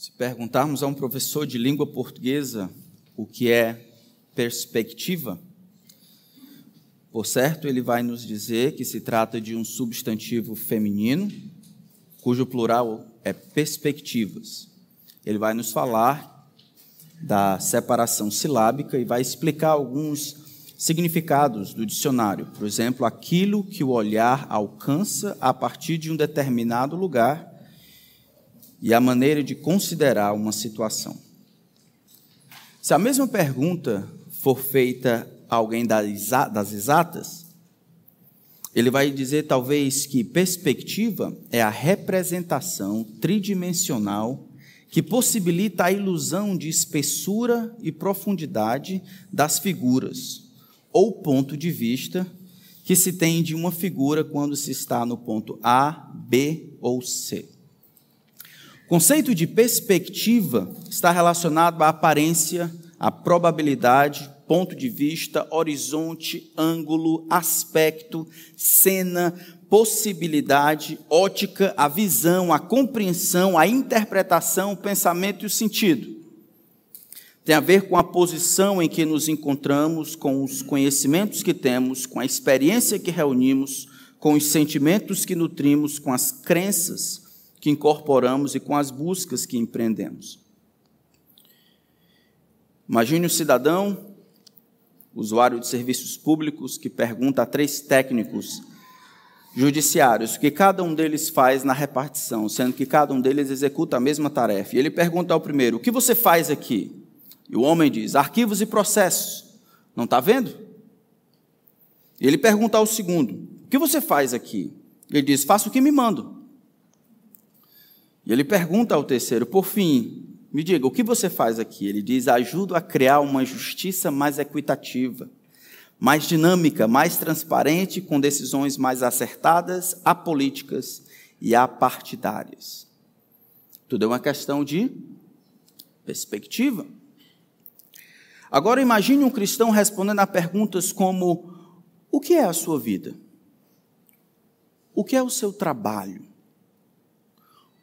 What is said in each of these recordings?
Se perguntarmos a um professor de língua portuguesa o que é perspectiva, por certo, ele vai nos dizer que se trata de um substantivo feminino, cujo plural é perspectivas. Ele vai nos falar da separação silábica e vai explicar alguns significados do dicionário. Por exemplo, aquilo que o olhar alcança a partir de um determinado lugar e a maneira de considerar uma situação. Se a mesma pergunta for feita a alguém das exatas, ele vai dizer talvez que perspectiva é a representação tridimensional que possibilita a ilusão de espessura e profundidade das figuras, ou ponto de vista que se tem de uma figura quando se está no ponto A, B ou C. Conceito de perspectiva está relacionado à aparência, à probabilidade, ponto de vista, horizonte, ângulo, aspecto, cena, possibilidade, ótica, a visão, a compreensão, a interpretação, o pensamento e o sentido. Tem a ver com a posição em que nos encontramos, com os conhecimentos que temos, com a experiência que reunimos, com os sentimentos que nutrimos, com as crenças que incorporamos e com as buscas que empreendemos. Imagine um cidadão, usuário de serviços públicos, que pergunta a três técnicos judiciários o que cada um deles faz na repartição, sendo que cada um deles executa a mesma tarefa. E ele pergunta ao primeiro: O que você faz aqui? E o homem diz: arquivos e processos. Não está vendo? E ele pergunta ao segundo: o que você faz aqui? Ele diz: faço o que me mando. E ele pergunta ao terceiro: por fim, me diga, o que você faz aqui? Ele diz: ajudo a criar uma justiça mais equitativa, mais dinâmica, mais transparente, com decisões mais acertadas, apolíticas e apartidárias. Tudo é uma questão de perspectiva. Agora imagine um cristão respondendo a perguntas como: o que é a sua vida? O que é o seu trabalho?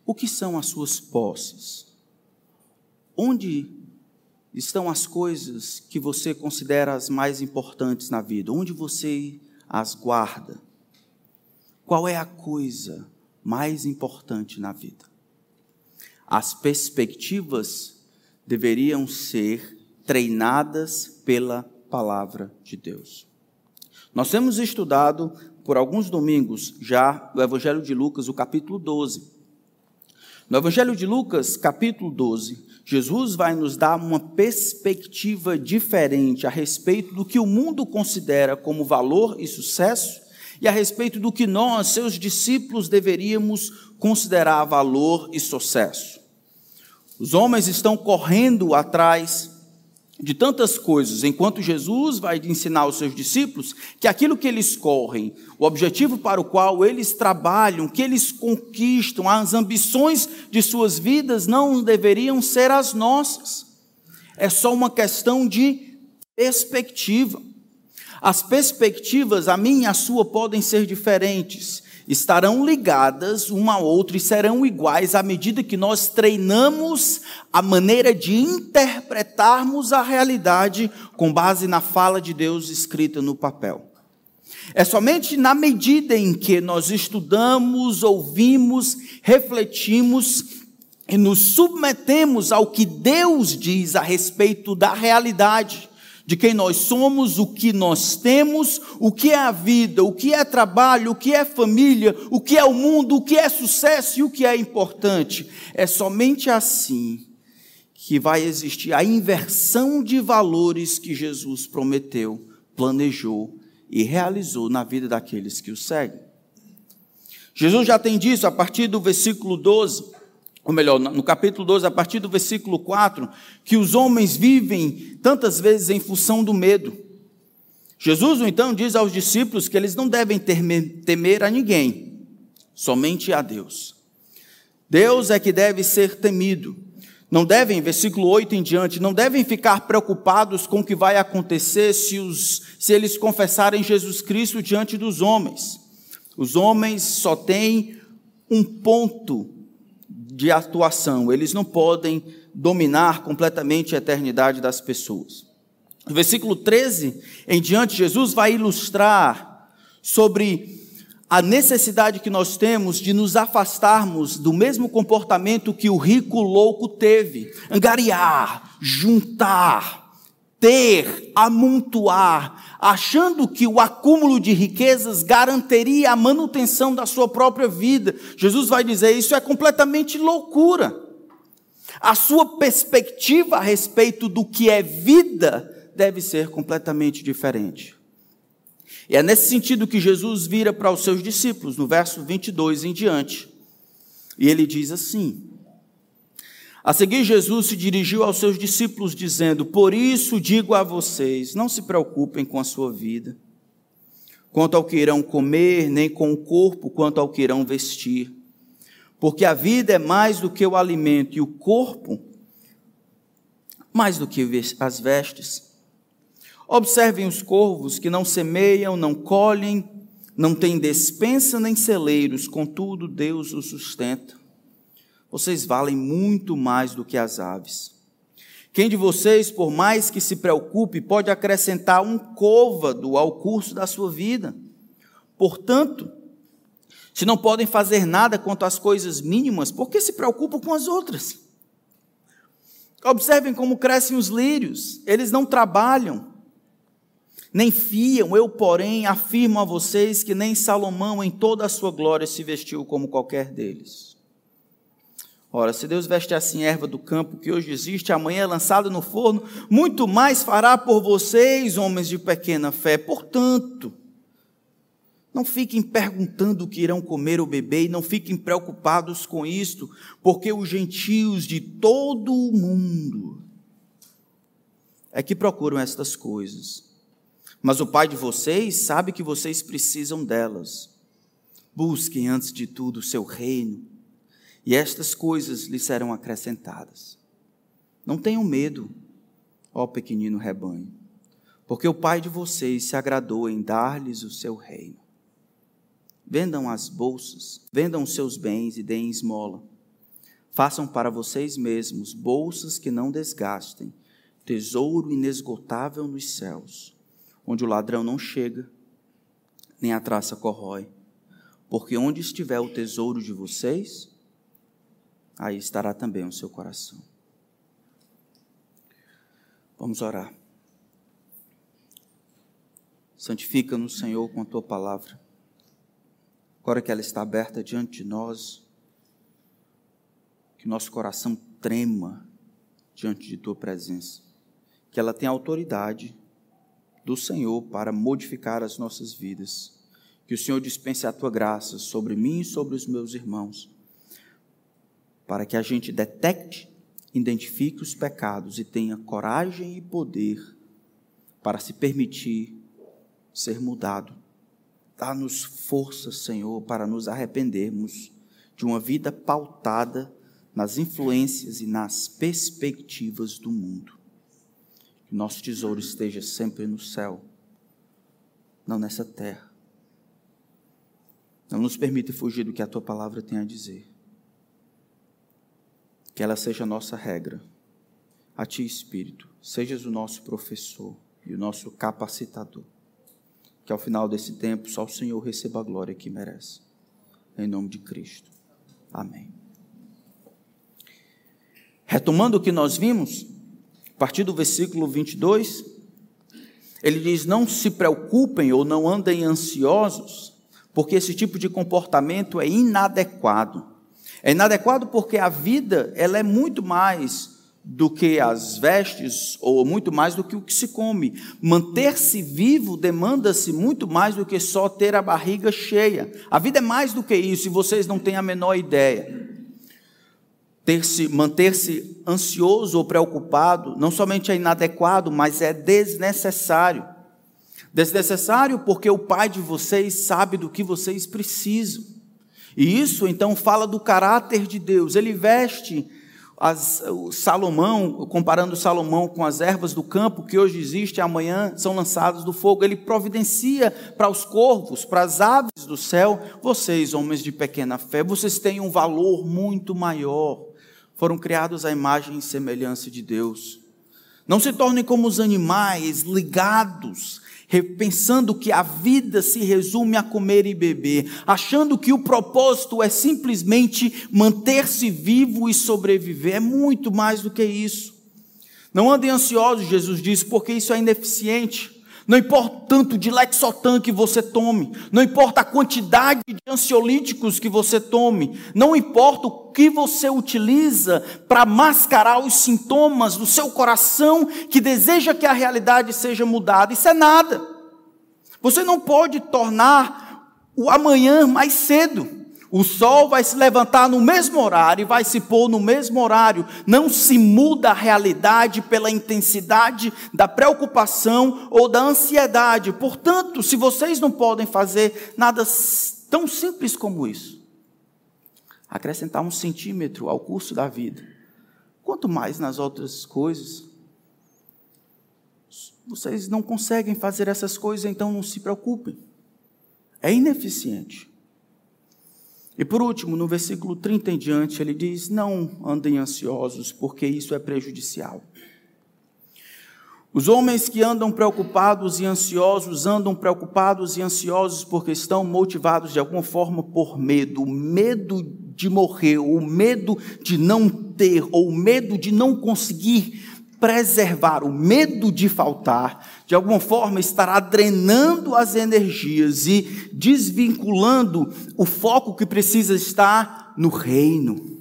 O que são as suas posses? Onde estão as coisas que você considera as mais importantes na vida? Onde você as guarda? Qual é a coisa mais importante na vida? As perspectivas deveriam ser treinadas pela palavra de Deus. Nós temos estudado por alguns domingos já o Evangelho de Lucas, o capítulo 12. No Evangelho de Lucas, capítulo 12, Jesus vai nos dar uma perspectiva diferente a respeito do que o mundo considera como valor e sucesso e a respeito do que nós, seus discípulos, deveríamos considerar valor e sucesso. Os homens estão correndo atrás de tantas coisas, enquanto Jesus vai ensinar aos seus discípulos que aquilo que eles correm, o objetivo para o qual eles trabalham, que eles conquistam, as ambições de suas vidas não deveriam ser as nossas. É só uma questão de perspectiva. As perspectivas, a minha e a sua, podem ser diferentes, estarão ligadas uma a outra e serão iguais à medida que nós treinamos a maneira de interpretarmos a realidade com base na fala de Deus escrita no papel. É somente na medida em que nós estudamos, ouvimos, refletimos e nos submetemos ao que Deus diz a respeito da realidade de quem nós somos, o que nós temos, o que é a vida, o que é trabalho, o que é família, o que é o mundo, o que é sucesso e o que é importante. É somente assim que vai existir a inversão de valores que Jesus prometeu, planejou e realizou na vida daqueles que o seguem. Jesus já tem disso a partir do versículo 12 ou melhor, no capítulo 12, a partir do versículo 4, que os homens vivem tantas vezes em função do medo. Jesus, então, diz aos discípulos que eles não devem temer a ninguém, somente a Deus. Deus é que deve ser temido. Não devem, versículo 8 em diante, não devem ficar preocupados com o que vai acontecer se, os, se eles confessarem Jesus Cristo diante dos homens. Os homens só têm um ponto de atuação, eles não podem dominar completamente a eternidade das pessoas. No versículo 13 em diante, Jesus vai ilustrar sobre a necessidade que nós temos de nos afastarmos do mesmo comportamento que o rico louco teve: angariar, juntar, ter, amontoar, achando que o acúmulo de riquezas garantiria a manutenção da sua própria vida. Jesus vai dizer: isso é completamente loucura. A sua perspectiva a respeito do que é vida deve ser completamente diferente. E é nesse sentido que Jesus vira para os seus discípulos, no verso 22 em diante. E ele diz assim: A seguir, Jesus se dirigiu aos seus discípulos, dizendo: Por isso digo a vocês, não se preocupem com a sua vida, quanto ao que irão comer, nem com o corpo, quanto ao que irão vestir. Porque a vida é mais do que o alimento, e o corpo mais do que as vestes. Observem os corvos que não semeiam, não colhem, não têm despensa nem celeiros, contudo Deus os sustenta. Vocês valem muito mais do que as aves. Quem de vocês, por mais que se preocupe, pode acrescentar um côvado ao curso da sua vida? Portanto, se não podem fazer nada quanto às coisas mínimas, por que se preocupam com as outras? Observem como crescem os lírios, eles não trabalham, nem fiam, eu, porém, afirmo a vocês que nem Salomão, em toda a sua glória, se vestiu como qualquer deles. Ora, se Deus veste assim erva do campo que hoje existe, amanhã é lançada no forno, muito mais fará por vocês, homens de pequena fé. Portanto, não fiquem perguntando o que irão comer ou beber, e não fiquem preocupados com isto, porque os gentios de todo o mundo é que procuram estas coisas mas o Pai de vocês sabe que vocês precisam delas. Busquem antes de tudo o seu reino, e estas coisas lhes serão acrescentadas. Não tenham medo, ó pequenino rebanho, porque o Pai de vocês se agradou em dar-lhes o seu reino. Vendam as bolsas, vendam os seus bens e deem esmola. Façam para vocês mesmos bolsas que não desgastem, tesouro inesgotável nos céus onde o ladrão não chega, nem a traça corrói. Porque onde estiver o tesouro de vocês, aí estará também o seu coração. Vamos orar. Santifica-nos, Senhor, com a tua palavra. Agora que ela está aberta diante de nós, que nosso coração trema diante de tua presença, que ela tenha autoridade do Senhor para modificar as nossas vidas. Que o Senhor dispense a tua graça sobre mim e sobre os meus irmãos, para que a gente detecte, identifique os pecados e tenha coragem e poder para se permitir ser mudado. Dá-nos força, Senhor, para nos arrependermos de uma vida pautada nas influências e nas perspectivas do mundo. Que nosso tesouro esteja sempre no céu, não nessa terra. Não nos permita fugir do que a tua palavra tem a dizer. Que ela seja a nossa regra. A ti, Espírito, sejas o nosso professor e o nosso capacitador. Que ao final desse tempo só o Senhor receba a glória que merece. Em nome de Cristo. Amém. Retomando o que nós vimos, a partir do versículo 22, ele diz: Não se preocupem ou não andem ansiosos, porque esse tipo de comportamento é inadequado. É inadequado porque a vida ela é muito mais do que as vestes ou muito mais do que o que se come. Manter-se vivo demanda-se muito mais do que só ter a barriga cheia. A vida é mais do que isso e vocês não têm a menor ideia ter-se, manter-se ansioso ou preocupado, não somente é inadequado, mas é desnecessário. Desnecessário porque o Pai de vocês sabe do que vocês precisam. E isso então fala do caráter de Deus. Ele veste as, Salomão, comparando Salomão com as ervas do campo que hoje existem, amanhã são lançadas do fogo. Ele providencia para os corvos, para as aves do céu. Vocês, homens de pequena fé, vocês têm um valor muito maior. Foram criados à imagem e semelhança de Deus. Não se tornem como os animais ligados pensando que a vida se resume a comer e beber, achando que o propósito é simplesmente manter-se vivo e sobreviver. É muito mais do que isso. Não andem ansiosos, Jesus disse, porque isso é ineficiente. Não importa o tanto de Lexotan que você tome, não importa a quantidade de ansiolíticos que você tome, não importa o que você utiliza para mascarar os sintomas do seu coração que deseja que a realidade seja mudada, isso é nada. Você não pode tornar o amanhã mais cedo. O sol vai se levantar no mesmo horário e vai se pôr no mesmo horário. Não se muda a realidade pela intensidade da preocupação ou da ansiedade. Portanto, se vocês não podem fazer nada tão simples como isso, acrescentar um centímetro ao curso da vida, quanto mais nas outras coisas, vocês não conseguem fazer essas coisas, então não se preocupem. É ineficiente. E por último, no versículo 30 em diante, ele diz: Não andem ansiosos, porque isso é prejudicial. Os homens que andam preocupados e ansiosos andam preocupados e ansiosos porque estão motivados de alguma forma por medo, medo de morrer, o medo de não ter, ou o medo de não conseguir preservar, o medo de faltar, de alguma forma estará drenando as energias e desvinculando o foco que precisa estar no reino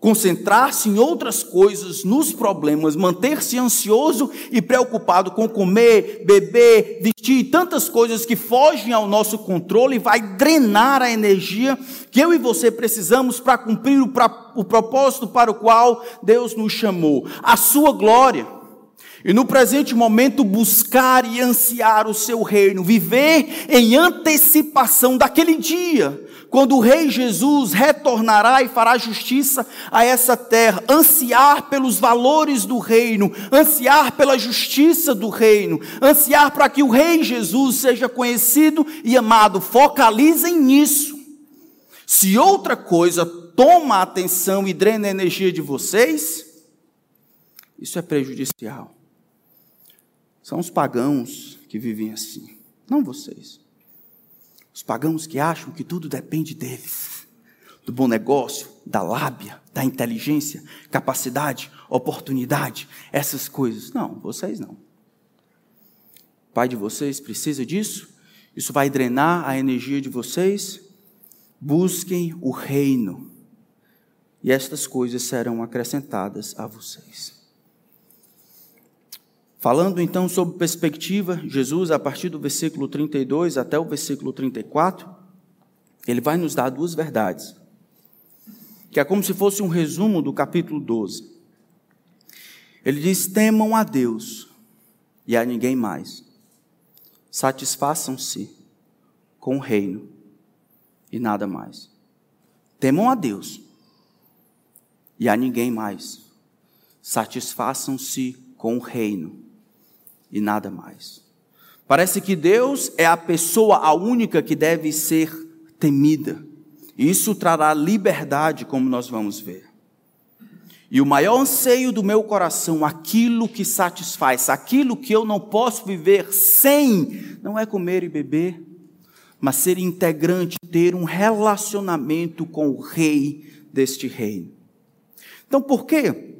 concentrar-se em outras coisas, nos problemas, manter-se ansioso e preocupado com comer, beber, vestir tantas coisas que fogem ao nosso controle, vai drenar a energia que eu e você precisamos para cumprir o, pra, o propósito para o qual Deus nos chamou, a sua glória. E no presente momento buscar e ansiar o seu reino, viver em antecipação daquele dia, quando o Rei Jesus retornará e fará justiça a essa terra, ansiar pelos valores do reino, ansiar pela justiça do reino, ansiar para que o Rei Jesus seja conhecido e amado. Focalizem nisso. Se outra coisa toma a atenção e drena a energia de vocês, isso é prejudicial. São os pagãos que vivem assim, não vocês. Os pagãos que acham que tudo depende deles, do bom negócio, da lábia, da inteligência, capacidade, oportunidade, essas coisas. Não, vocês não. O pai de vocês precisa disso? Isso vai drenar a energia de vocês? Busquem o reino, e estas coisas serão acrescentadas a vocês. Falando então sobre perspectiva, Jesus, a partir do versículo 32 até o versículo 34, ele vai nos dar duas verdades, que é como se fosse um resumo do capítulo 12. Ele diz: temam a Deus e a ninguém mais, satisfaçam-se com o reino e nada mais. Temam a Deus e a ninguém mais, satisfaçam-se com o reino e nada mais. Parece que Deus é a pessoa, a única que deve ser temida. E isso trará liberdade, como nós vamos ver. E o maior anseio do meu coração, aquilo que satisfaz, aquilo que eu não posso viver sem, não é comer e beber, mas ser integrante, ter um relacionamento com o rei deste reino. Então, por quê?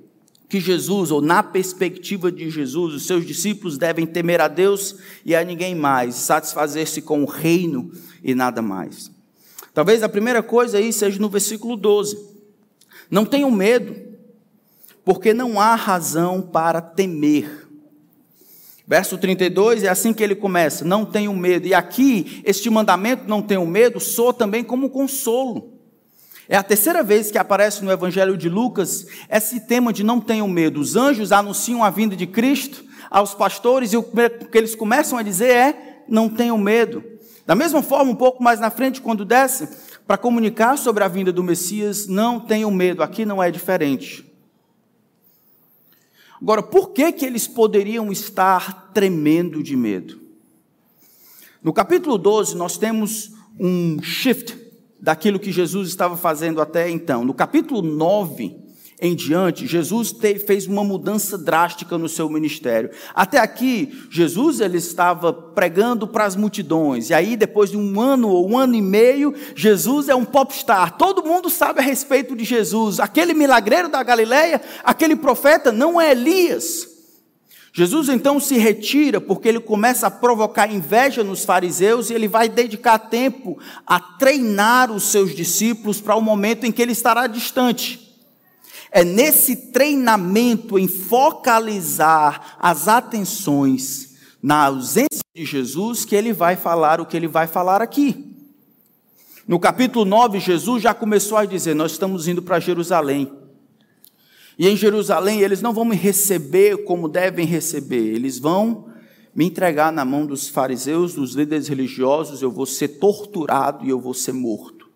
Que Jesus, ou na perspectiva de Jesus, os seus discípulos devem temer a Deus e a ninguém mais, satisfazer-se com o reino e nada mais. Talvez a primeira coisa aí seja no versículo 12. Não tenham medo, porque não há razão para temer. Verso 32 é assim que ele começa: não tenham medo. E aqui, este mandamento, não tenham medo, soa também como consolo. É a terceira vez que aparece no Evangelho de Lucas esse tema de não tenham medo. Os anjos anunciam a vinda de Cristo aos pastores e o que eles começam a dizer é: não tenham medo. Da mesma forma, um pouco mais na frente, quando desce para comunicar sobre a vinda do Messias, não tenham medo. Aqui não é diferente. Agora, por que, que eles poderiam estar tremendo de medo? No capítulo 12, nós temos um shift daquilo que Jesus estava fazendo até então. No capítulo 9, em diante, Jesus fez uma mudança drástica no seu ministério. Até aqui, Jesus ele estava pregando para as multidões. E aí, depois de um ano ou um ano e meio, Jesus é um popstar. Todo mundo sabe a respeito de Jesus. Aquele milagreiro da Galileia, aquele profeta, não é Elias. Jesus então se retira porque ele começa a provocar inveja nos fariseus e ele vai dedicar tempo a treinar os seus discípulos para o momento em que ele estará distante. É nesse treinamento em focalizar as atenções na ausência de Jesus que ele vai falar o que ele vai falar aqui. No capítulo 9, Jesus já começou a dizer: Nós estamos indo para Jerusalém. E em Jerusalém eles não vão me receber como devem receber, eles vão me entregar na mão dos fariseus, dos líderes religiosos, eu vou ser torturado e eu vou ser morto.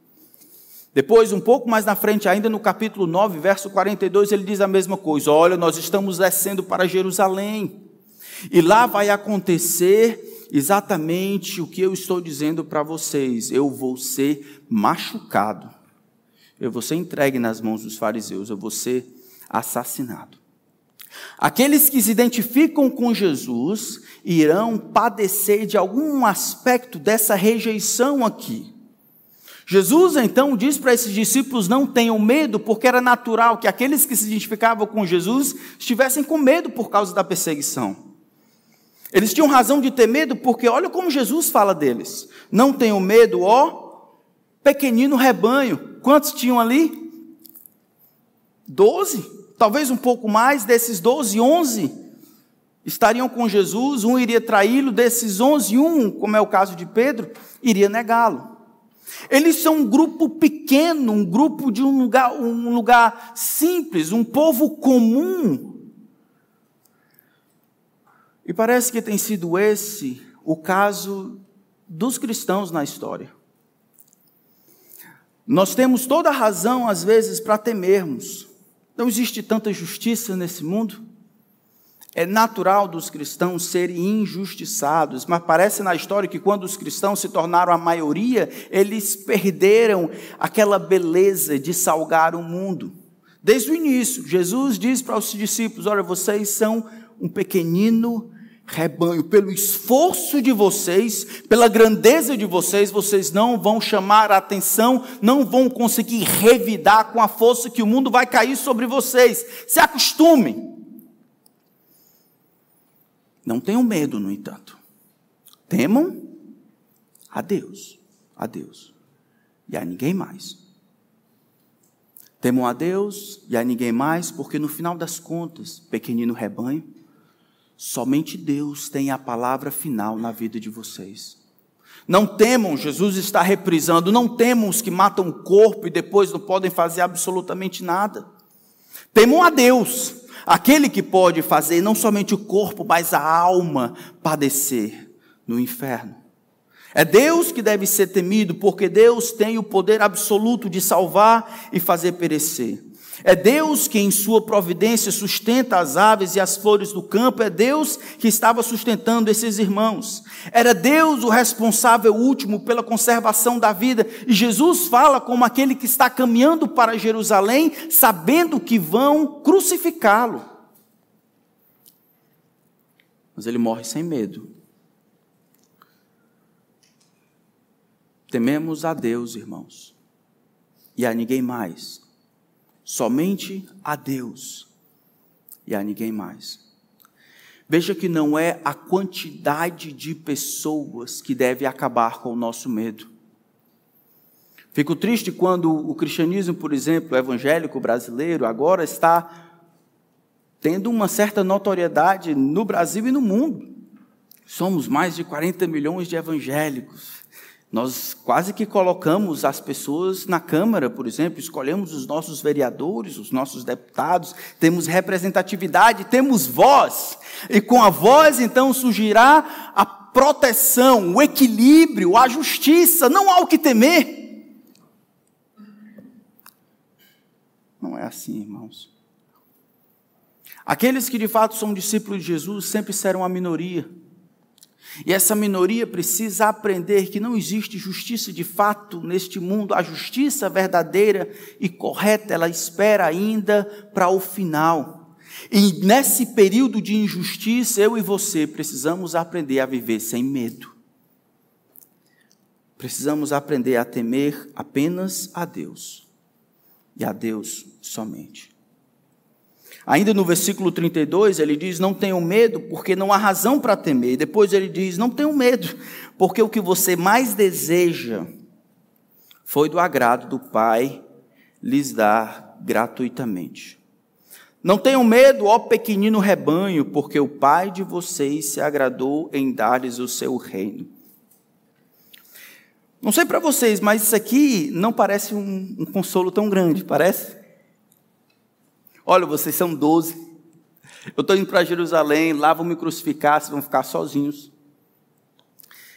Depois, um pouco mais na frente, ainda no capítulo 9, verso 42, ele diz a mesma coisa: Olha, nós estamos descendo para Jerusalém, e lá vai acontecer exatamente o que eu estou dizendo para vocês: eu vou ser machucado, eu vou ser entregue nas mãos dos fariseus, eu vou ser assassinado. Aqueles que se identificam com Jesus irão padecer de algum aspecto dessa rejeição aqui. Jesus então diz para esses discípulos: não tenham medo, porque era natural que aqueles que se identificavam com Jesus estivessem com medo por causa da perseguição. Eles tinham razão de ter medo, porque olha como Jesus fala deles: não tenham medo, ó, pequenino rebanho. Quantos tinham ali? Doze, talvez um pouco mais, desses doze, onze estariam com Jesus, um iria traí-lo, desses onze, um, como é o caso de Pedro, iria negá-lo. Eles são um grupo pequeno, um grupo de um lugar, um lugar simples, um povo comum. E parece que tem sido esse o caso dos cristãos na história. Nós temos toda a razão, às vezes, para temermos. Não existe tanta justiça nesse mundo. É natural dos cristãos serem injustiçados, mas parece na história que quando os cristãos se tornaram a maioria, eles perderam aquela beleza de salgar o mundo. Desde o início, Jesus diz para os discípulos: Olha, vocês são um pequenino rebanho, pelo esforço de vocês, pela grandeza de vocês, vocês não vão chamar a atenção, não vão conseguir revidar com a força que o mundo vai cair sobre vocês. Se acostumem. Não tenham medo, no entanto. Temam a Deus, a Deus e a ninguém mais. Temam a Deus e a ninguém mais, porque no final das contas, pequenino rebanho, somente Deus tem a palavra final na vida de vocês. Não temam, Jesus está reprisando, não temam os que matam o corpo e depois não podem fazer absolutamente nada. Temam a Deus, Aquele que pode fazer não somente o corpo, mas a alma padecer no inferno. É Deus que deve ser temido, porque Deus tem o poder absoluto de salvar e fazer perecer. É Deus que, em sua providência, sustenta as aves e as flores do campo. É Deus que estava sustentando esses irmãos. Era Deus o responsável último pela conservação da vida. E Jesus fala como aquele que está caminhando para Jerusalém, sabendo que vão crucificá-lo. Mas ele morre sem medo. Tememos a Deus, irmãos, e a ninguém mais somente a Deus e a ninguém mais. Veja que não é a quantidade de pessoas que deve acabar com o nosso medo. Fico triste quando o cristianismo, por exemplo, evangélico brasileiro, agora está tendo uma certa notoriedade no Brasil e no mundo. Somos mais de 40 milhões de evangélicos. Nós quase que colocamos as pessoas na Câmara, por exemplo, escolhemos os nossos vereadores, os nossos deputados, temos representatividade, temos voz, e com a voz então surgirá a proteção, o equilíbrio, a justiça, não há o que temer. Não é assim, irmãos. Aqueles que de fato são discípulos de Jesus sempre serão a minoria. E essa minoria precisa aprender que não existe justiça de fato neste mundo. A justiça verdadeira e correta, ela espera ainda para o final. E nesse período de injustiça, eu e você precisamos aprender a viver sem medo. Precisamos aprender a temer apenas a Deus e a Deus somente. Ainda no versículo 32, ele diz: Não tenham medo, porque não há razão para temer. E depois ele diz: Não tenham medo, porque o que você mais deseja foi do agrado do Pai lhes dar gratuitamente. Não tenham medo, ó pequenino rebanho, porque o Pai de vocês se agradou em dar-lhes o seu reino. Não sei para vocês, mas isso aqui não parece um, um consolo tão grande, parece? Olha, vocês são doze. Eu estou indo para Jerusalém, lá vão me crucificar, vocês vão ficar sozinhos.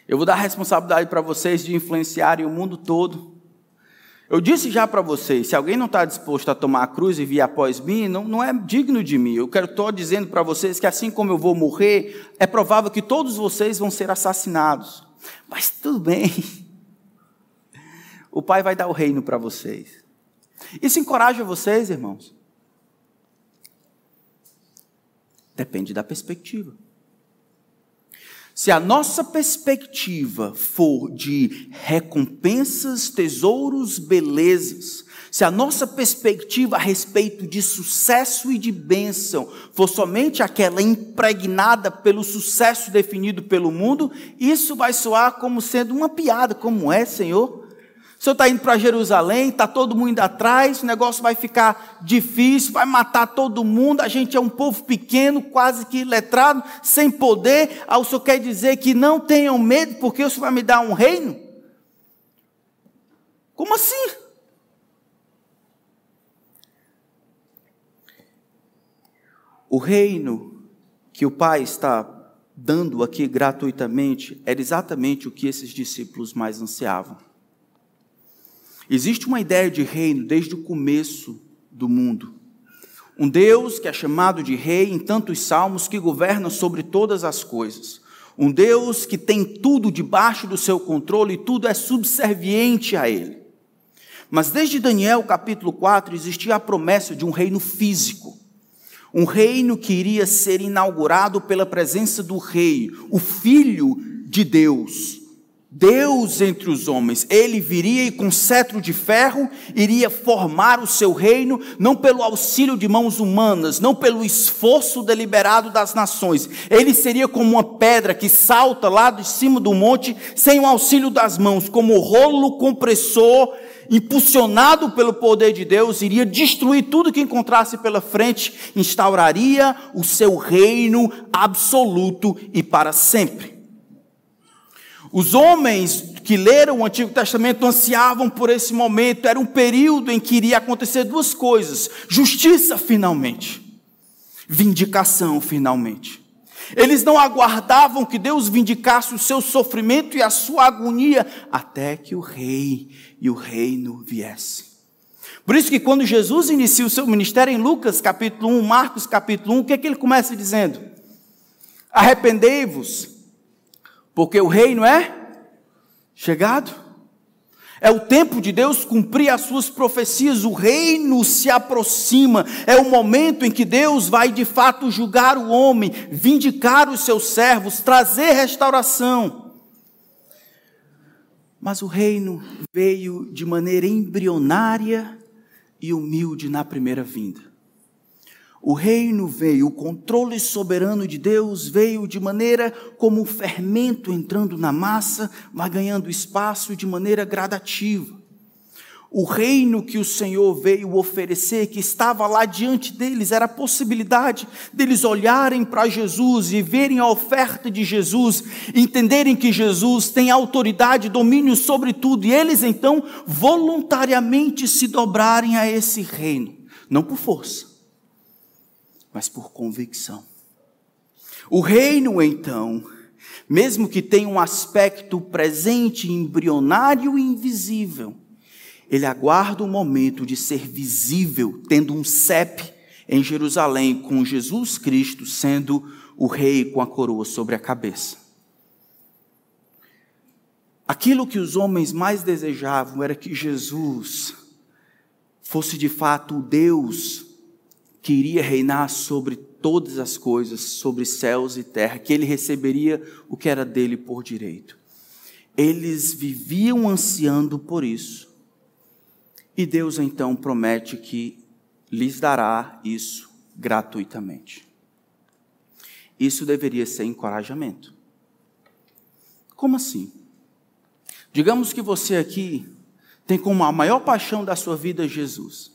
Eu vou dar a responsabilidade para vocês de influenciarem o mundo todo. Eu disse já para vocês: se alguém não está disposto a tomar a cruz e vir após mim, não, não é digno de mim. Eu quero estou dizendo para vocês que assim como eu vou morrer, é provável que todos vocês vão ser assassinados. Mas tudo bem. O Pai vai dar o reino para vocês. Isso encoraja vocês, irmãos. Depende da perspectiva. Se a nossa perspectiva for de recompensas, tesouros, belezas, se a nossa perspectiva a respeito de sucesso e de bênção for somente aquela impregnada pelo sucesso definido pelo mundo, isso vai soar como sendo uma piada, como é, Senhor? Senhor está indo para Jerusalém, está todo mundo atrás, o negócio vai ficar difícil, vai matar todo mundo, a gente é um povo pequeno, quase que letrado, sem poder. Aí o senhor quer dizer que não tenham medo, porque o senhor vai me dar um reino? Como assim? O reino que o Pai está dando aqui gratuitamente era exatamente o que esses discípulos mais ansiavam. Existe uma ideia de reino desde o começo do mundo. Um Deus que é chamado de rei em tantos salmos que governa sobre todas as coisas. Um Deus que tem tudo debaixo do seu controle e tudo é subserviente a ele. Mas desde Daniel capítulo 4 existia a promessa de um reino físico. Um reino que iria ser inaugurado pela presença do rei, o filho de Deus, Deus entre os homens, ele viria e com cetro de ferro iria formar o seu reino, não pelo auxílio de mãos humanas, não pelo esforço deliberado das nações. Ele seria como uma pedra que salta lá de cima do monte sem o auxílio das mãos, como rolo compressor impulsionado pelo poder de Deus, iria destruir tudo que encontrasse pela frente, instauraria o seu reino absoluto e para sempre. Os homens que leram o Antigo Testamento ansiavam por esse momento, era um período em que iria acontecer duas coisas: justiça, finalmente, vindicação, finalmente. Eles não aguardavam que Deus vindicasse o seu sofrimento e a sua agonia até que o rei e o reino viesse. Por isso que quando Jesus inicia o seu ministério em Lucas capítulo 1, Marcos capítulo 1, o que é que ele começa dizendo? Arrependei-vos, porque o reino é chegado. É o tempo de Deus cumprir as suas profecias, o reino se aproxima, é o momento em que Deus vai de fato julgar o homem, vindicar os seus servos, trazer restauração. Mas o reino veio de maneira embrionária e humilde na primeira vinda. O reino veio, o controle soberano de Deus veio de maneira como o fermento entrando na massa, vai ganhando espaço de maneira gradativa. O reino que o Senhor veio oferecer, que estava lá diante deles, era a possibilidade deles olharem para Jesus e verem a oferta de Jesus, entenderem que Jesus tem autoridade, domínio sobre tudo, e eles então voluntariamente se dobrarem a esse reino, não por força mas por convicção. O reino, então, mesmo que tenha um aspecto presente, embrionário e invisível, ele aguarda o momento de ser visível, tendo um CEP em Jerusalém, com Jesus Cristo sendo o rei com a coroa sobre a cabeça. Aquilo que os homens mais desejavam era que Jesus fosse de fato o Deus que iria reinar sobre todas as coisas, sobre céus e terra, que ele receberia o que era dele por direito. Eles viviam ansiando por isso. E Deus então promete que lhes dará isso gratuitamente. Isso deveria ser encorajamento. Como assim? Digamos que você aqui tem como a maior paixão da sua vida Jesus.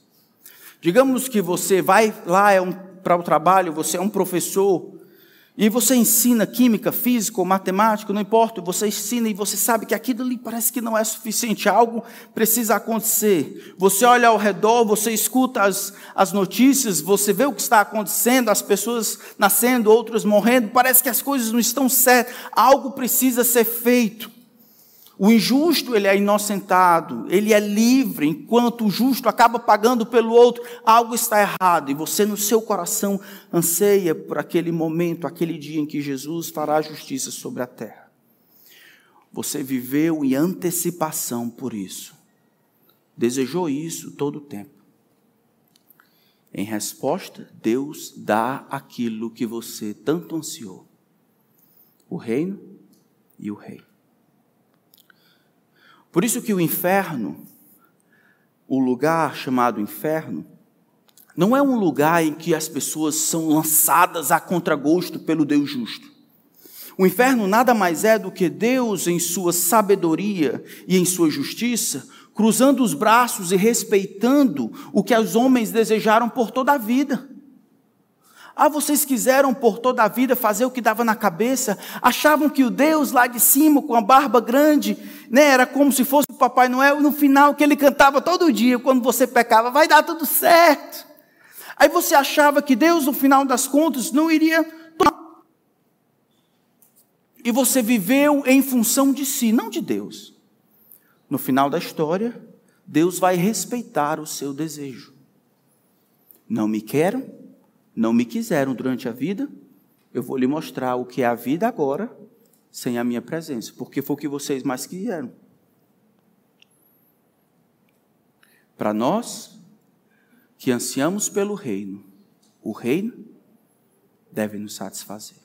Digamos que você vai lá é um, para o trabalho, você é um professor, e você ensina química, física ou matemática, não importa, você ensina e você sabe que aquilo ali parece que não é suficiente, algo precisa acontecer. Você olha ao redor, você escuta as, as notícias, você vê o que está acontecendo, as pessoas nascendo, outras morrendo, parece que as coisas não estão certas, algo precisa ser feito. O injusto, ele é inocentado, ele é livre, enquanto o justo acaba pagando pelo outro, algo está errado, e você no seu coração anseia por aquele momento, aquele dia em que Jesus fará justiça sobre a terra. Você viveu em antecipação por isso. Desejou isso todo o tempo. Em resposta, Deus dá aquilo que você tanto ansiou: o reino e o rei. Por isso que o inferno, o lugar chamado inferno, não é um lugar em que as pessoas são lançadas a contragosto pelo Deus justo. O inferno nada mais é do que Deus, em sua sabedoria e em sua justiça, cruzando os braços e respeitando o que os homens desejaram por toda a vida. Ah, vocês quiseram por toda a vida fazer o que dava na cabeça, achavam que o Deus lá de cima, com a barba grande, né, era como se fosse o Papai Noel, no final que ele cantava todo dia, quando você pecava, vai dar tudo certo. Aí você achava que Deus, no final das contas, não iria tomar. E você viveu em função de si, não de Deus. No final da história, Deus vai respeitar o seu desejo. Não me quero, não me quiseram durante a vida, eu vou lhe mostrar o que é a vida agora, sem a minha presença, porque foi o que vocês mais quiseram. Para nós, que ansiamos pelo reino, o reino deve nos satisfazer.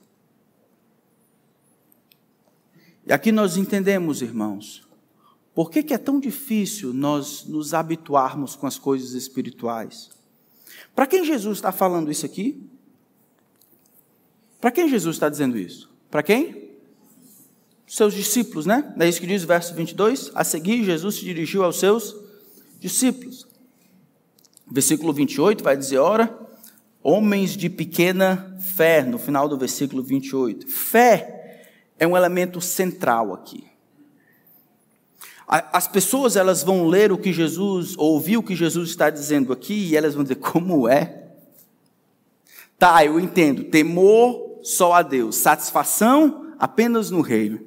E aqui nós entendemos, irmãos, por que, que é tão difícil nós nos habituarmos com as coisas espirituais? Para quem Jesus está falando isso aqui? Para quem Jesus está dizendo isso? Para quem? Seus discípulos, né? É isso que diz o verso 22. A seguir, Jesus se dirigiu aos seus discípulos. Versículo 28 vai dizer: Ora, homens de pequena fé, no final do versículo 28. Fé é um elemento central aqui. As pessoas elas vão ler o que Jesus, ouvir o que Jesus está dizendo aqui, e elas vão dizer: como é? Tá, eu entendo. Temor só a Deus, satisfação apenas no reino.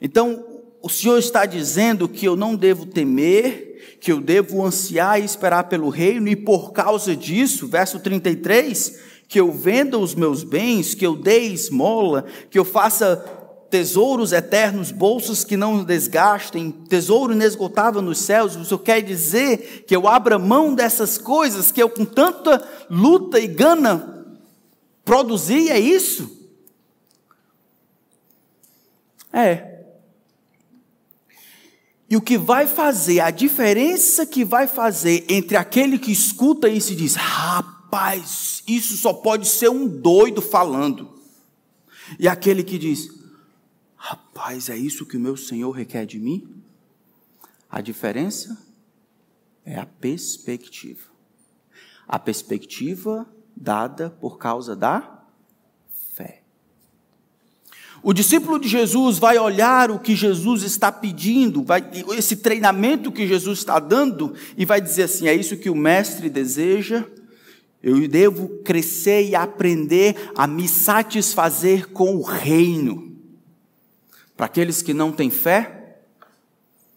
Então, o Senhor está dizendo que eu não devo temer, que eu devo ansiar e esperar pelo reino, e por causa disso, verso 33, que eu venda os meus bens, que eu dê esmola, que eu faça tesouros eternos, bolsos que não desgastem, tesouro inesgotável nos céus, isso quer dizer que eu abra mão dessas coisas que eu com tanta luta e gana produzi, é isso? É. E o que vai fazer, a diferença que vai fazer entre aquele que escuta isso e diz: rapaz, isso só pode ser um doido falando, e aquele que diz: Rapaz, é isso que o meu Senhor requer de mim? A diferença é a perspectiva. A perspectiva dada por causa da fé. O discípulo de Jesus vai olhar o que Jesus está pedindo, vai, esse treinamento que Jesus está dando, e vai dizer assim: é isso que o Mestre deseja. Eu devo crescer e aprender a me satisfazer com o reino. Para aqueles que não têm fé,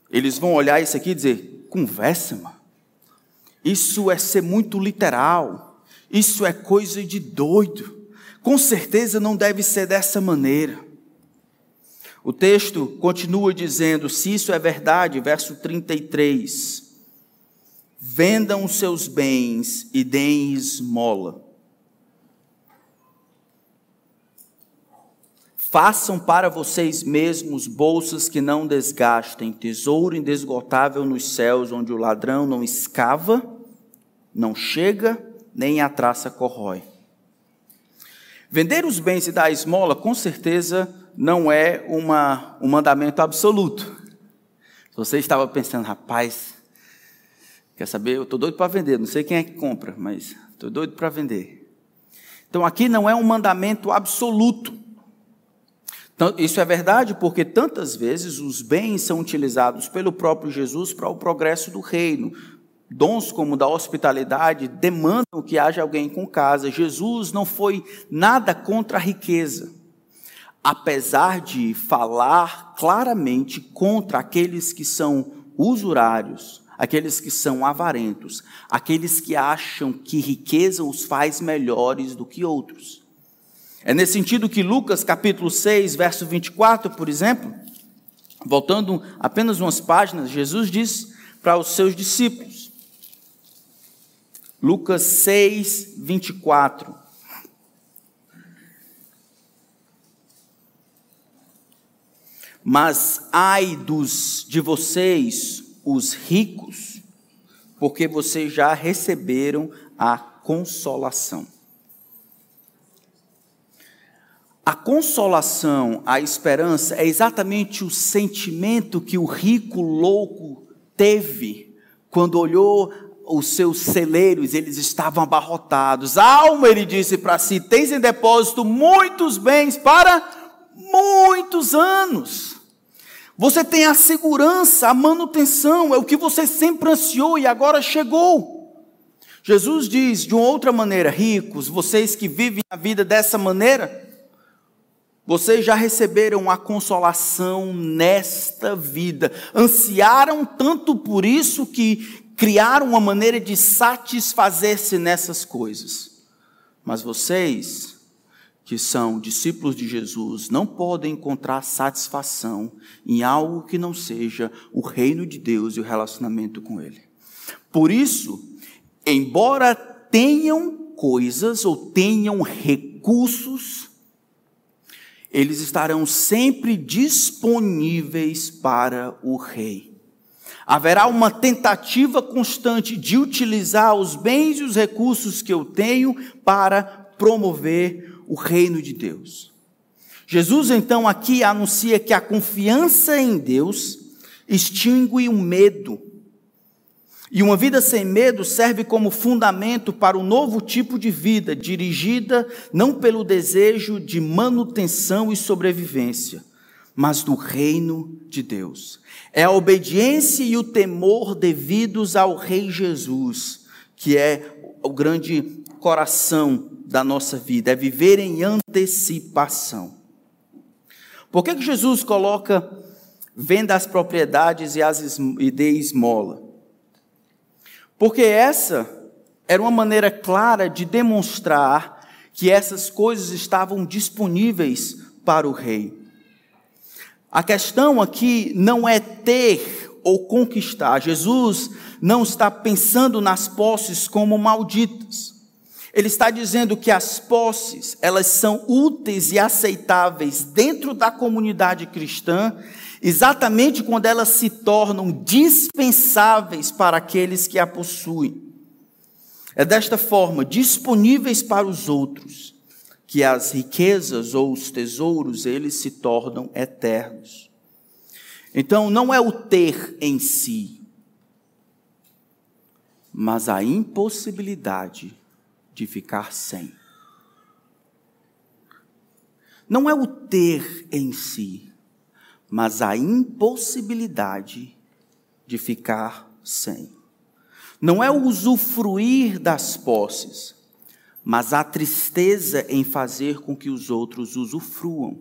eles vão olhar isso aqui e dizer: conversa, mano. Isso é ser muito literal. Isso é coisa de doido. Com certeza não deve ser dessa maneira. O texto continua dizendo: se isso é verdade, verso 33, vendam os seus bens e deem esmola. Façam para vocês mesmos bolsas que não desgastem, tesouro indesgotável nos céus, onde o ladrão não escava, não chega, nem a traça corrói. Vender os bens e dar esmola, com certeza, não é uma, um mandamento absoluto. Se você estava pensando, rapaz, quer saber? Eu estou doido para vender, não sei quem é que compra, mas estou doido para vender. Então aqui não é um mandamento absoluto. Então, isso é verdade porque tantas vezes os bens são utilizados pelo próprio Jesus para o progresso do reino. Dons como da hospitalidade demandam que haja alguém com casa. Jesus não foi nada contra a riqueza, apesar de falar claramente contra aqueles que são usurários, aqueles que são avarentos, aqueles que acham que riqueza os faz melhores do que outros. É nesse sentido que Lucas capítulo 6, verso 24, por exemplo, voltando apenas umas páginas, Jesus diz para os seus discípulos, Lucas 6, 24. Mas ai dos de vocês, os ricos, porque vocês já receberam a consolação. A consolação, a esperança é exatamente o sentimento que o rico louco teve quando olhou os seus celeiros, eles estavam abarrotados. Alma, ele disse para si: tens em depósito muitos bens para muitos anos. Você tem a segurança, a manutenção, é o que você sempre ansiou e agora chegou. Jesus diz de uma outra maneira: ricos, vocês que vivem a vida dessa maneira, vocês já receberam a consolação nesta vida. Ansiaram tanto por isso que criaram uma maneira de satisfazer-se nessas coisas. Mas vocês, que são discípulos de Jesus, não podem encontrar satisfação em algo que não seja o reino de Deus e o relacionamento com Ele. Por isso, embora tenham coisas ou tenham recursos, eles estarão sempre disponíveis para o rei. Haverá uma tentativa constante de utilizar os bens e os recursos que eu tenho para promover o reino de Deus. Jesus então aqui anuncia que a confiança em Deus extingue o medo e uma vida sem medo serve como fundamento para um novo tipo de vida, dirigida não pelo desejo de manutenção e sobrevivência, mas do reino de Deus. É a obediência e o temor devidos ao Rei Jesus, que é o grande coração da nossa vida, é viver em antecipação. Por que, que Jesus coloca venda as propriedades e, as, e dê esmola? Porque essa era uma maneira clara de demonstrar que essas coisas estavam disponíveis para o rei. A questão aqui não é ter ou conquistar. Jesus não está pensando nas posses como malditas. Ele está dizendo que as posses, elas são úteis e aceitáveis dentro da comunidade cristã exatamente quando elas se tornam dispensáveis para aqueles que a possuem. É desta forma, disponíveis para os outros, que as riquezas ou os tesouros, eles se tornam eternos. Então, não é o ter em si, mas a impossibilidade de ficar sem. Não é o ter em si, mas a impossibilidade de ficar sem. Não é o usufruir das posses, mas a tristeza em fazer com que os outros usufruam.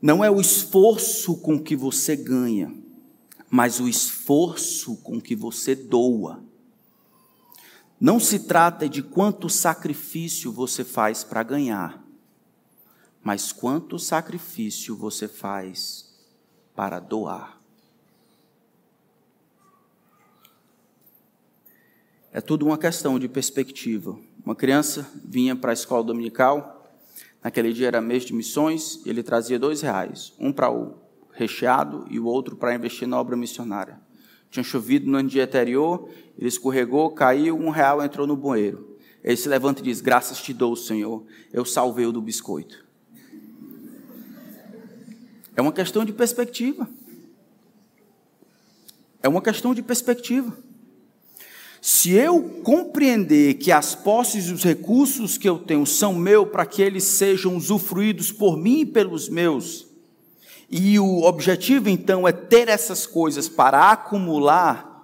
Não é o esforço com que você ganha, mas o esforço com que você doa. Não se trata de quanto sacrifício você faz para ganhar, mas quanto sacrifício você faz para doar. É tudo uma questão de perspectiva. Uma criança vinha para a escola dominical, naquele dia era mês de missões, ele trazia dois reais, um para o recheado e o outro para investir na obra missionária. Tinha chovido no dia anterior, ele escorregou, caiu, um real entrou no bueiro. Ele se levanta e diz: Graças te dou, Senhor, eu salvei o do biscoito. É uma questão de perspectiva. É uma questão de perspectiva. Se eu compreender que as posses e os recursos que eu tenho são meus para que eles sejam usufruídos por mim e pelos meus, e o objetivo então é ter essas coisas para acumular,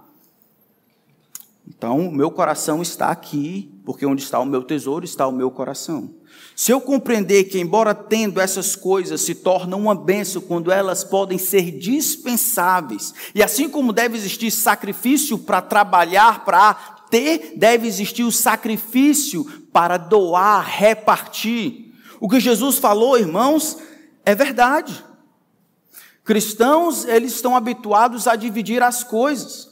então o meu coração está aqui, porque onde está o meu tesouro está o meu coração. Se eu compreender que, embora tendo essas coisas, se tornam uma benção quando elas podem ser dispensáveis, e assim como deve existir sacrifício para trabalhar, para ter, deve existir o sacrifício para doar, repartir. O que Jesus falou, irmãos, é verdade. Cristãos, eles estão habituados a dividir as coisas.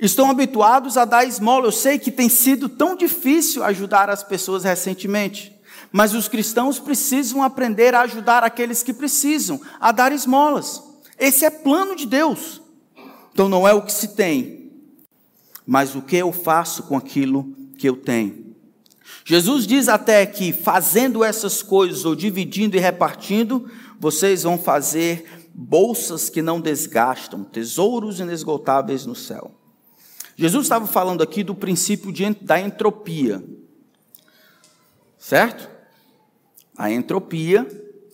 Estão habituados a dar esmola. Eu sei que tem sido tão difícil ajudar as pessoas recentemente. Mas os cristãos precisam aprender a ajudar aqueles que precisam, a dar esmolas. Esse é plano de Deus. Então não é o que se tem, mas o que eu faço com aquilo que eu tenho. Jesus diz até que fazendo essas coisas, ou dividindo e repartindo, vocês vão fazer bolsas que não desgastam, tesouros inesgotáveis no céu. Jesus estava falando aqui do princípio de, da entropia, certo? A entropia,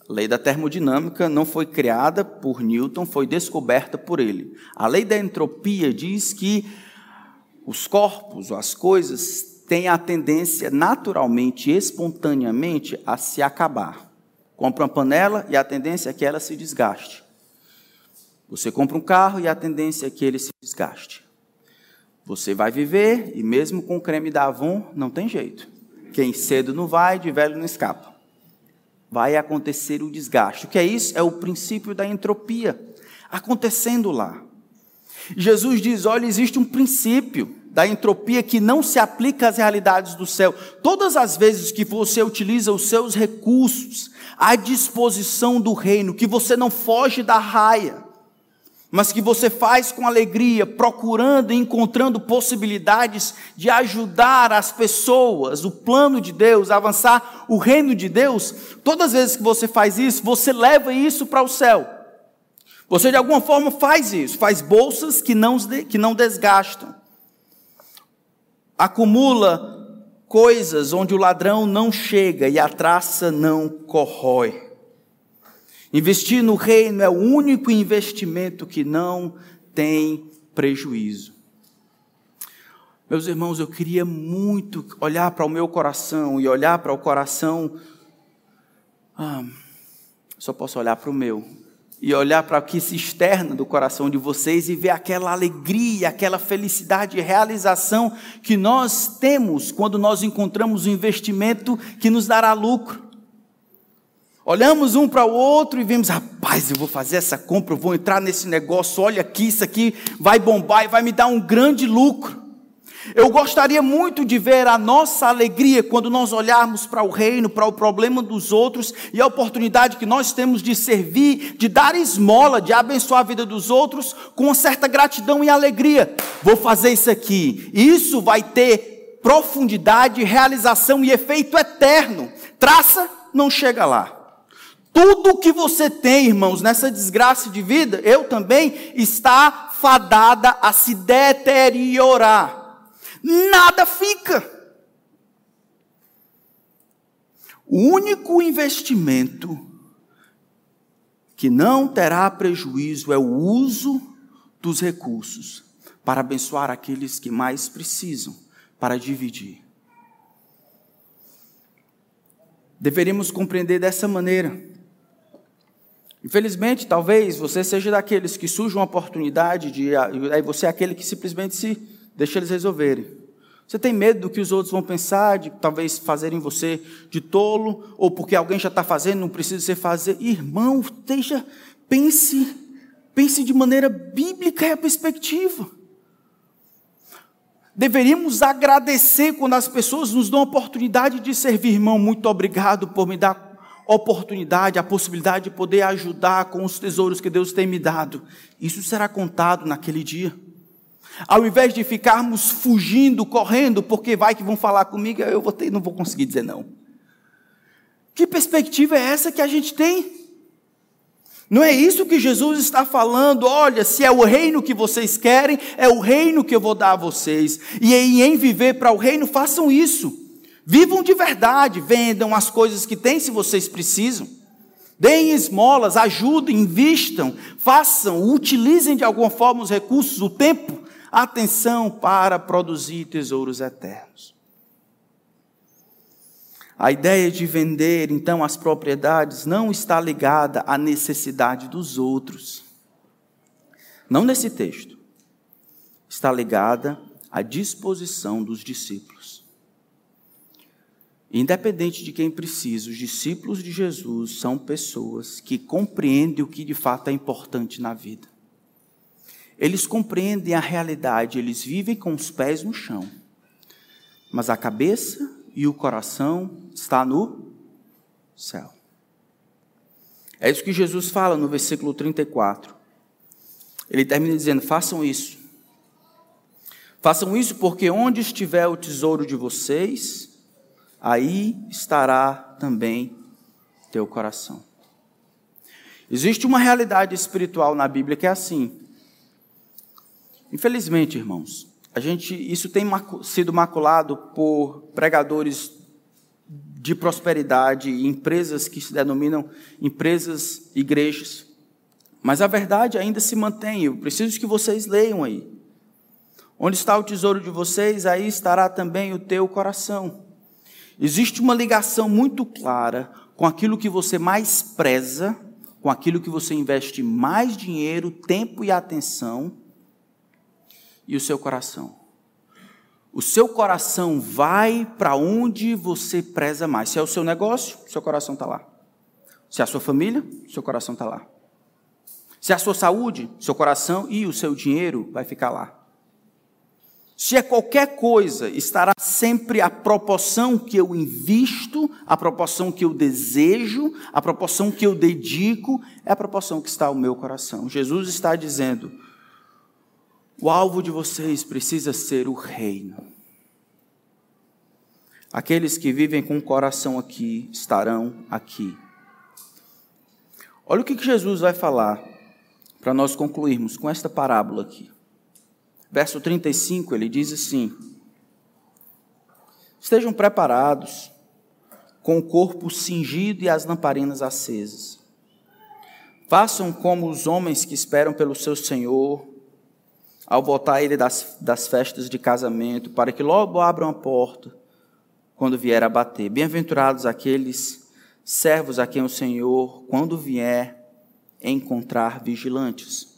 lei da termodinâmica, não foi criada por Newton, foi descoberta por ele. A lei da entropia diz que os corpos, as coisas, têm a tendência naturalmente, espontaneamente, a se acabar. Compra uma panela e a tendência é que ela se desgaste. Você compra um carro e a tendência é que ele se desgaste. Você vai viver e mesmo com creme da Avon não tem jeito. Quem cedo não vai, de velho não escapa vai acontecer o desgaste. O que é isso? É o princípio da entropia acontecendo lá. Jesus diz: olha, existe um princípio da entropia que não se aplica às realidades do céu. Todas as vezes que você utiliza os seus recursos à disposição do reino, que você não foge da raia, mas que você faz com alegria, procurando e encontrando possibilidades de ajudar as pessoas, o plano de Deus, avançar o reino de Deus, todas as vezes que você faz isso, você leva isso para o céu. Você de alguma forma faz isso, faz bolsas que não, que não desgastam, acumula coisas onde o ladrão não chega e a traça não corrói. Investir no reino é o único investimento que não tem prejuízo. Meus irmãos, eu queria muito olhar para o meu coração e olhar para o coração. Ah, só posso olhar para o meu. E olhar para o que se externa do coração de vocês e ver aquela alegria, aquela felicidade e realização que nós temos quando nós encontramos um investimento que nos dará lucro. Olhamos um para o outro e vimos, rapaz, eu vou fazer essa compra, eu vou entrar nesse negócio, olha aqui, isso aqui vai bombar e vai me dar um grande lucro. Eu gostaria muito de ver a nossa alegria quando nós olharmos para o reino, para o problema dos outros e a oportunidade que nós temos de servir, de dar esmola, de abençoar a vida dos outros com certa gratidão e alegria. Vou fazer isso aqui. Isso vai ter profundidade, realização e efeito eterno. Traça, não chega lá. Tudo que você tem, irmãos, nessa desgraça de vida, eu também, está fadada a se deteriorar. Nada fica. O único investimento que não terá prejuízo é o uso dos recursos para abençoar aqueles que mais precisam, para dividir. Deveríamos compreender dessa maneira. Infelizmente, talvez você seja daqueles que surge uma oportunidade de aí você é aquele que simplesmente se deixa eles resolverem. Você tem medo do que os outros vão pensar, de talvez fazerem você de tolo, ou porque alguém já está fazendo, não precisa você fazer. Irmão, esteja, pense, pense de maneira bíblica a perspectiva. Deveríamos agradecer quando as pessoas nos dão a oportunidade de servir, irmão. Muito obrigado por me dar oportunidade, a possibilidade de poder ajudar com os tesouros que Deus tem me dado. Isso será contado naquele dia. Ao invés de ficarmos fugindo, correndo, porque vai que vão falar comigo, eu vou ter, não vou conseguir dizer não. Que perspectiva é essa que a gente tem? Não é isso que Jesus está falando. Olha, se é o reino que vocês querem, é o reino que eu vou dar a vocês. E em viver para o reino, façam isso. Vivam de verdade, vendam as coisas que têm se vocês precisam. Deem esmolas, ajudem, invistam, façam, utilizem de alguma forma os recursos, o tempo, a atenção para produzir tesouros eternos. A ideia de vender, então, as propriedades não está ligada à necessidade dos outros. Não nesse texto. Está ligada à disposição dos discípulos. Independente de quem precisa, os discípulos de Jesus são pessoas que compreendem o que de fato é importante na vida. Eles compreendem a realidade, eles vivem com os pés no chão. Mas a cabeça e o coração está no céu. É isso que Jesus fala no versículo 34. Ele termina dizendo: façam isso. Façam isso porque onde estiver o tesouro de vocês, aí estará também teu coração. Existe uma realidade espiritual na Bíblia que é assim. Infelizmente, irmãos, a gente isso tem sido maculado por pregadores de prosperidade, empresas que se denominam empresas igrejas. Mas a verdade ainda se mantém. Eu preciso que vocês leiam aí. Onde está o tesouro de vocês, aí estará também o teu coração. Existe uma ligação muito clara com aquilo que você mais preza, com aquilo que você investe mais dinheiro, tempo e atenção, e o seu coração. O seu coração vai para onde você preza mais. Se é o seu negócio, seu coração está lá. Se é a sua família, seu coração está lá. Se é a sua saúde, seu coração e o seu dinheiro vai ficar lá. Se é qualquer coisa, estará sempre a proporção que eu invisto, a proporção que eu desejo, a proporção que eu dedico, é a proporção que está o meu coração. Jesus está dizendo: o alvo de vocês precisa ser o reino. Aqueles que vivem com o coração aqui estarão aqui. Olha o que Jesus vai falar para nós concluirmos com esta parábola aqui. Verso 35, ele diz assim: Estejam preparados, com o corpo cingido e as lamparinas acesas. Façam como os homens que esperam pelo seu Senhor, ao voltar ele das, das festas de casamento, para que logo abram a porta quando vier a bater. Bem-aventurados aqueles servos a quem o Senhor, quando vier, encontrar vigilantes.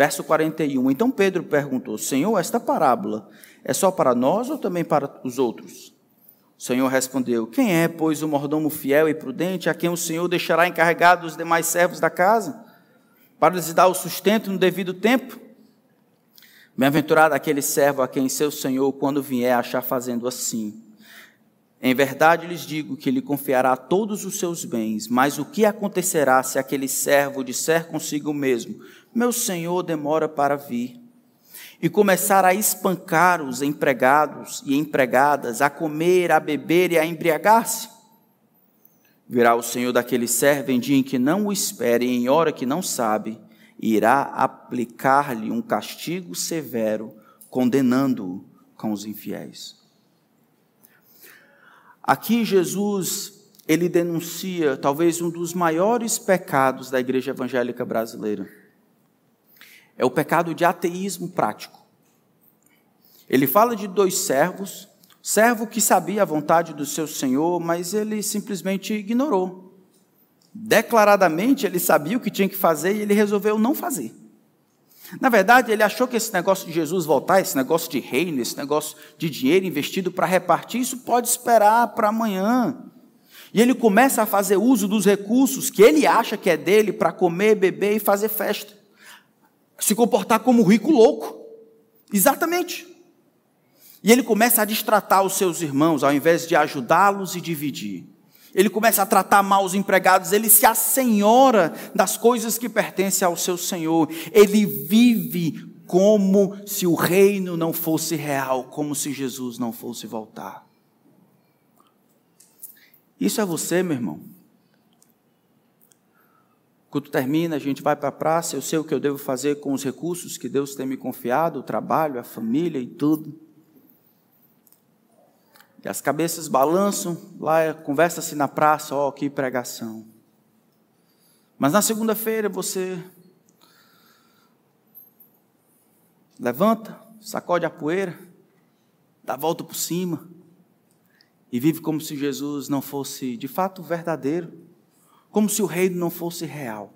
Verso 41. Então Pedro perguntou: Senhor, esta parábola é só para nós ou também para os outros? O Senhor respondeu: Quem é, pois, o mordomo fiel e prudente a quem o Senhor deixará encarregado os demais servos da casa, para lhes dar o sustento no devido tempo? Bem-aventurado aquele servo a quem seu Senhor, quando vier, achar fazendo assim. Em verdade lhes digo que ele confiará todos os seus bens, mas o que acontecerá se aquele servo disser consigo mesmo: Meu senhor demora para vir? E começar a espancar os empregados e empregadas, a comer, a beber e a embriagar-se? Virá o senhor daquele servo em dia em que não o espere, e em hora que não sabe, e irá aplicar-lhe um castigo severo, condenando-o com os infiéis. Aqui Jesus ele denuncia talvez um dos maiores pecados da igreja evangélica brasileira. É o pecado de ateísmo prático. Ele fala de dois servos, servo que sabia a vontade do seu senhor, mas ele simplesmente ignorou. Declaradamente ele sabia o que tinha que fazer e ele resolveu não fazer. Na verdade, ele achou que esse negócio de Jesus voltar, esse negócio de reino, esse negócio de dinheiro investido para repartir, isso pode esperar para amanhã. E ele começa a fazer uso dos recursos que ele acha que é dele para comer, beber e fazer festa. Se comportar como rico louco. Exatamente. E ele começa a distratar os seus irmãos, ao invés de ajudá-los e dividir. Ele começa a tratar mal os empregados, ele se assenhora das coisas que pertencem ao seu Senhor. Ele vive como se o reino não fosse real, como se Jesus não fosse voltar. Isso é você, meu irmão. Quando termina, a gente vai para a praça, eu sei o que eu devo fazer com os recursos que Deus tem me confiado, o trabalho, a família e tudo. E as cabeças balançam, lá conversa-se na praça, ó, oh, que pregação. Mas na segunda-feira você levanta, sacode a poeira, dá a volta por cima e vive como se Jesus não fosse de fato verdadeiro, como se o reino não fosse real.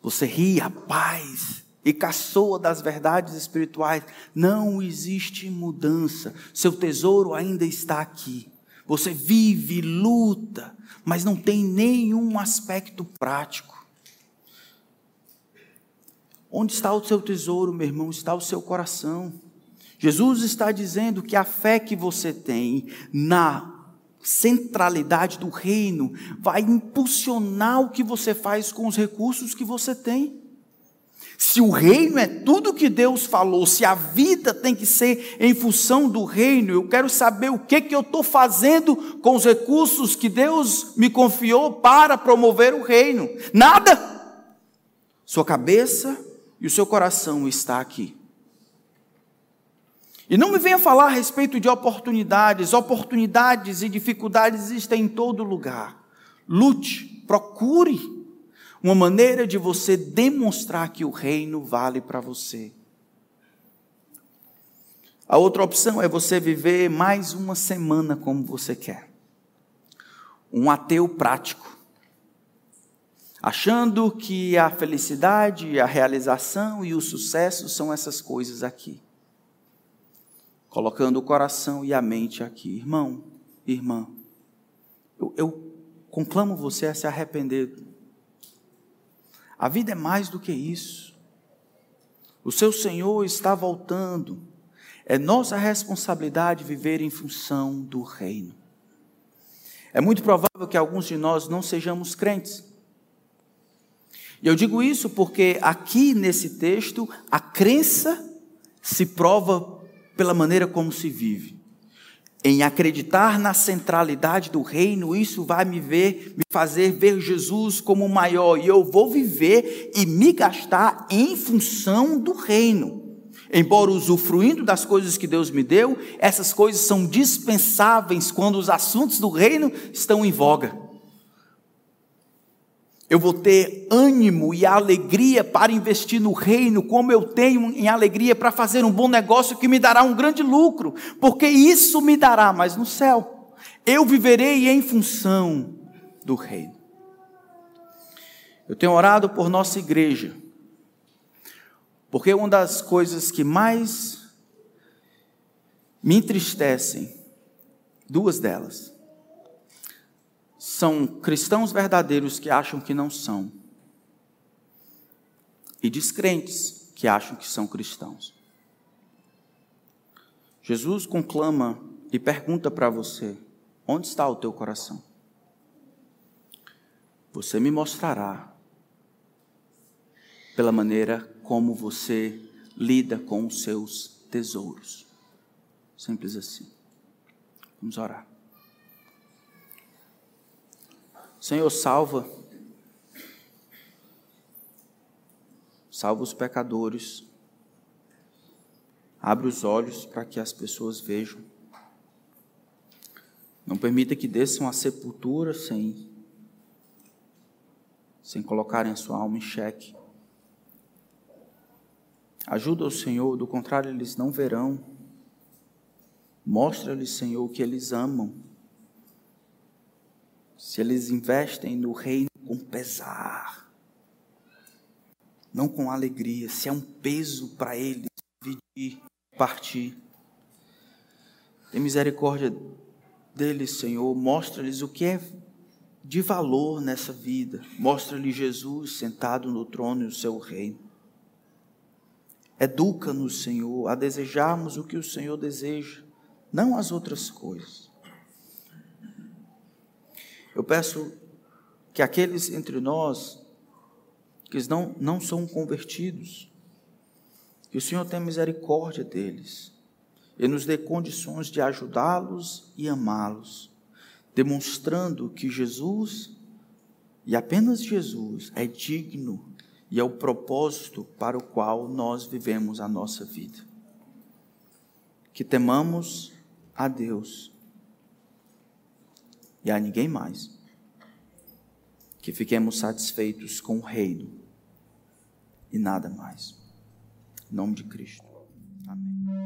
Você ri, a paz, e caçoa das verdades espirituais, não existe mudança. Seu tesouro ainda está aqui. Você vive, luta, mas não tem nenhum aspecto prático. Onde está o seu tesouro, meu irmão? Está o seu coração. Jesus está dizendo que a fé que você tem na centralidade do reino vai impulsionar o que você faz com os recursos que você tem. Se o reino é tudo que Deus falou, se a vida tem que ser em função do reino, eu quero saber o que, que eu estou fazendo com os recursos que Deus me confiou para promover o reino. Nada! Sua cabeça e o seu coração está aqui. E não me venha falar a respeito de oportunidades. Oportunidades e dificuldades existem em todo lugar. Lute, procure uma maneira de você demonstrar que o reino vale para você. A outra opção é você viver mais uma semana como você quer. Um ateu prático. Achando que a felicidade, a realização e o sucesso são essas coisas aqui. Colocando o coração e a mente aqui. Irmão, irmã, eu, eu conclamo você a se arrepender a vida é mais do que isso. O seu Senhor está voltando. É nossa responsabilidade viver em função do reino. É muito provável que alguns de nós não sejamos crentes. E eu digo isso porque aqui nesse texto a crença se prova pela maneira como se vive em acreditar na centralidade do reino, isso vai me ver, me fazer ver Jesus como maior, e eu vou viver e me gastar em função do reino. Embora usufruindo das coisas que Deus me deu, essas coisas são dispensáveis quando os assuntos do reino estão em voga. Eu vou ter ânimo e alegria para investir no reino, como eu tenho em alegria para fazer um bom negócio que me dará um grande lucro, porque isso me dará, mas no céu, eu viverei em função do reino. Eu tenho orado por nossa igreja, porque uma das coisas que mais me entristecem, duas delas, são cristãos verdadeiros que acham que não são, e descrentes que acham que são cristãos. Jesus conclama e pergunta para você: onde está o teu coração? Você me mostrará pela maneira como você lida com os seus tesouros. Simples assim. Vamos orar. Senhor, salva. Salva os pecadores. Abre os olhos para que as pessoas vejam. Não permita que desçam à sepultura sem, sem colocarem a sua alma em xeque. Ajuda o Senhor, do contrário, eles não verão. Mostra-lhes, Senhor, que eles amam se eles investem no reino com pesar, não com alegria, se é um peso para eles dividir, partir. Tem misericórdia deles, Senhor, mostra-lhes o que é de valor nessa vida, mostra-lhes Jesus sentado no trono e o seu reino. Educa-nos, Senhor, a desejarmos o que o Senhor deseja, não as outras coisas. Eu peço que aqueles entre nós que não, não são convertidos, que o Senhor tenha misericórdia deles e nos dê condições de ajudá-los e amá-los, demonstrando que Jesus, e apenas Jesus, é digno e é o propósito para o qual nós vivemos a nossa vida. Que temamos a Deus e a ninguém mais. Que fiquemos satisfeitos com o reino e nada mais. Em nome de Cristo. Amém.